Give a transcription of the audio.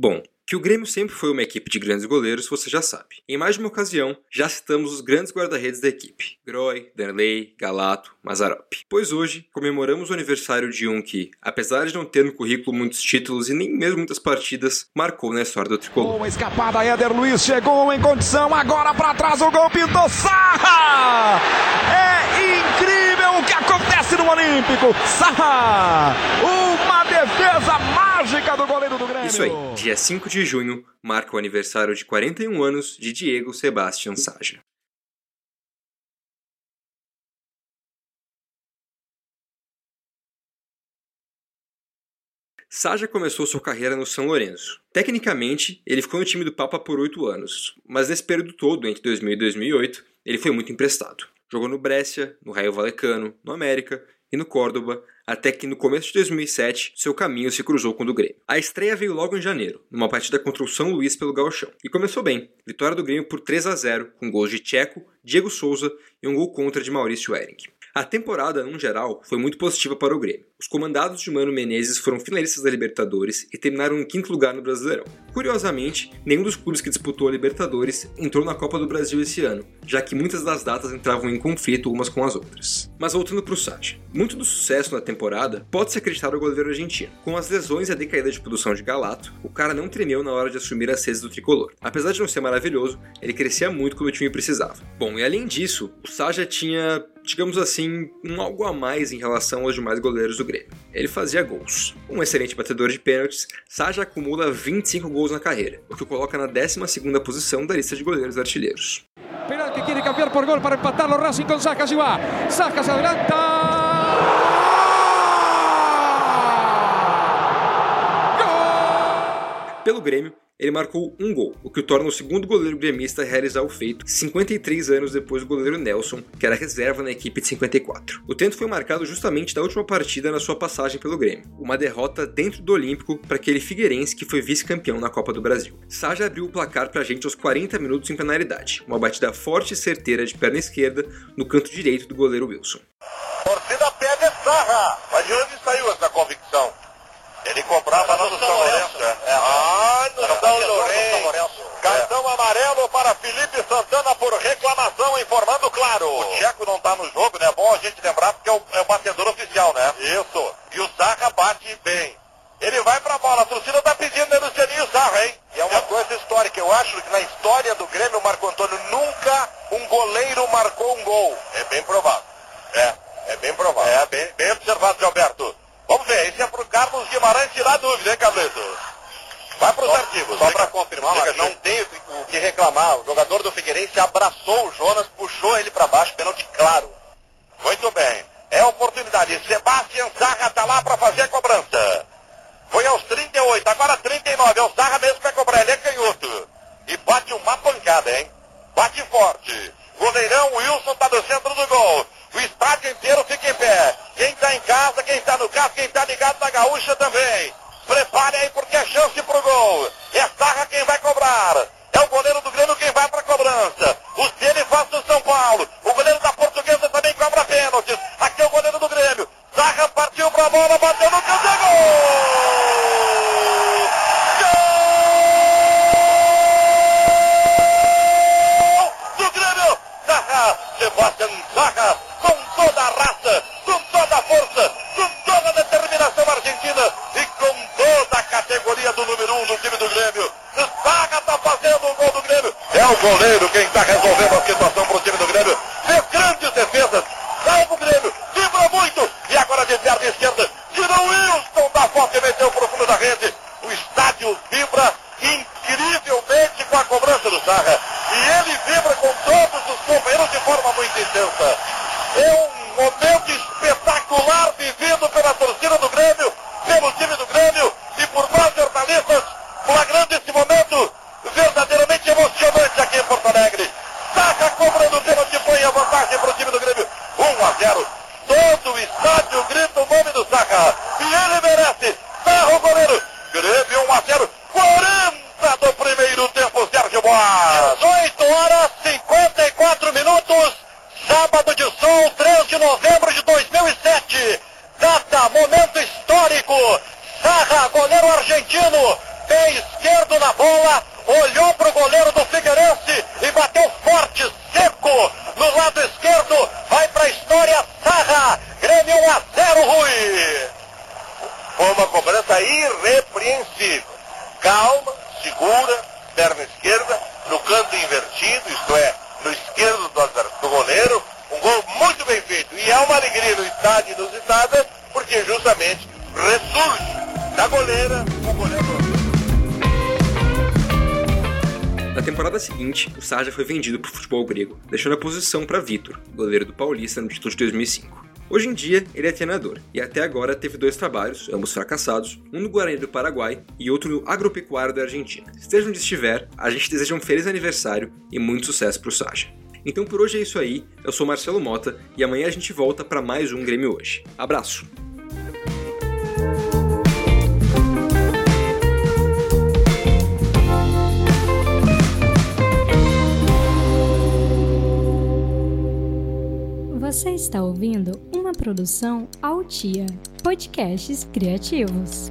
Bom, que o Grêmio sempre foi uma equipe de grandes goleiros, você já sabe. Em mais de uma ocasião, já citamos os grandes guarda-redes da equipe: Groy, Danley, Galato, Mazarop. Pois hoje comemoramos o aniversário de um que, apesar de não ter no currículo muitos títulos e nem mesmo muitas partidas, marcou na história do tricolor. Boa escapada, Éder Luiz chegou em condição, agora para trás o gol pintou Sarra! É incrível o que acontece no Olímpico! Sarra! Defesa do goleiro do Grêmio! Isso aí, dia 5 de junho marca o aniversário de 41 anos de Diego Sebastian Saja. Saja começou sua carreira no São Lourenço. Tecnicamente, ele ficou no time do Papa por oito anos, mas nesse período todo, entre 2000 e 2008, ele foi muito emprestado. Jogou no Brescia, no Raio Valecano, no América e no Córdoba, até que no começo de 2007 seu caminho se cruzou com o do Grêmio. A estreia veio logo em janeiro, numa partida contra o São Luís pelo Gauchão, e começou bem. Vitória do Grêmio por 3 a 0, com gols de Tcheco, Diego Souza e um gol contra de Maurício Ehring. A temporada, no geral, foi muito positiva para o Grêmio. Os comandados de Mano Menezes foram finalistas da Libertadores e terminaram em quinto lugar no Brasileirão. Curiosamente, nenhum dos clubes que disputou a Libertadores entrou na Copa do Brasil esse ano, já que muitas das datas entravam em conflito umas com as outras. Mas voltando para o Sade, muito do sucesso na temporada pode se acreditar ao goleiro argentino. Com as lesões e a decaída de produção de Galato, o cara não tremeu na hora de assumir as redes do tricolor. Apesar de não ser maravilhoso, ele crescia muito quando o time precisava. Bom, e além disso, o Saja tinha digamos assim, um algo a mais em relação aos demais goleiros do Grêmio. Ele fazia gols. Um excelente batedor de pênaltis, Saja acumula 25 gols na carreira, o que o coloca na 12ª posição da lista de goleiros artilheiros. Penal que quiere cambiar por gol para empatarlo Racing con Saja, se va. Saja se adelanta. Pelo Grêmio, ele marcou um gol, o que o torna o segundo goleiro gremista a realizar o feito 53 anos depois do goleiro Nelson, que era reserva na equipe de 54. O tento foi marcado justamente na última partida na sua passagem pelo Grêmio, uma derrota dentro do Olímpico para aquele Figueirense que foi vice-campeão na Copa do Brasil. Saja abriu o placar para a gente aos 40 minutos em penalidade, uma batida forte e certeira de perna esquerda no canto direito do goleiro Wilson. Torcida pega Sarra, mas de onde saiu essa convicção? Ele cobrava lá no São Lourenço. É. Ah, no São Lourenço. Cartão amarelo para Felipe Santana por reclamação, informando claro. O Tcheco não está no jogo, né? É bom a gente lembrar porque é o, é o batedor oficial, né? Isso. E o Sarra bate bem. Ele vai pra bola, a torcida tá pedindo o Lucianinho Sarra, hein? E é uma coisa histórica. Eu acho que na história do Grêmio, Marco Antônio, nunca um goleiro marcou um gol. É bem provável. É, é bem provável. É, bem, bem observado, Gilberto. Esse é pro Carlos Guimarães tirar dúvida, hein, Carleto? Vai para os artigos. Só para confirmar, não tem o que reclamar. O jogador do Figueirense abraçou o Jonas, puxou ele para baixo, pênalti claro. Muito bem. É oportunidade. Sebastião Sarra está lá para fazer a cobrança. Foi aos 38, agora 39. É o Sarra mesmo que vai cobrar. Ele é canhoto. E bate uma pancada, hein? Bate forte. Goleirão Wilson está no centro do gol. O estádio inteiro fica em pé. Quem está em casa, quem está no carro, quem está ligado na gaúcha também. Prepare aí porque é chance pro gol. É Sarra quem vai cobrar. O goleiro quem está resolvendo a situação para o time do Grêmio. Fez grandes defesas. Salva o Grêmio. Vibra muito. E agora de perna esquerda. Tirou o Wilson da foto e meteu para o fundo da rede. O estádio vibra incrivelmente com a cobrança do Sarra. E ele vibra com todos os companheiros de forma muito intensa. É um momento espetacular vivido pela torcida do Grêmio, pelo time do Grêmio e por nós jornalistas, flagrando Serra. E ele merece. Ferro o goleiro. Grêmio 1 a 0. 40 do primeiro tempo, Sérgio Boas. 18 horas 54 minutos. Sábado de sol, 3 de novembro de 2007. Data, momento histórico. Sarra, goleiro argentino, pé esquerdo na bola, olhou para o goleiro do irrepreensível. Calma, segura, perna esquerda, no canto invertido, isto é, no esquerdo do, do goleiro, um gol muito bem feito. E é uma alegria no estádio inusitada, porque justamente ressurge da goleira o goleiro. Na temporada seguinte, o Sarja foi vendido para o futebol grego, deixando a posição para Vitor, goleiro do Paulista no título de 2005. Hoje em dia, ele é treinador e até agora teve dois trabalhos, ambos fracassados, um no Guarani do Paraguai e outro no Agropecuário da Argentina. Esteja onde estiver, a gente deseja um feliz aniversário e muito sucesso para o Saja. Então por hoje é isso aí, eu sou Marcelo Mota e amanhã a gente volta para mais um Grêmio Hoje. Abraço! Você está ouvindo uma produção Altia, podcasts criativos.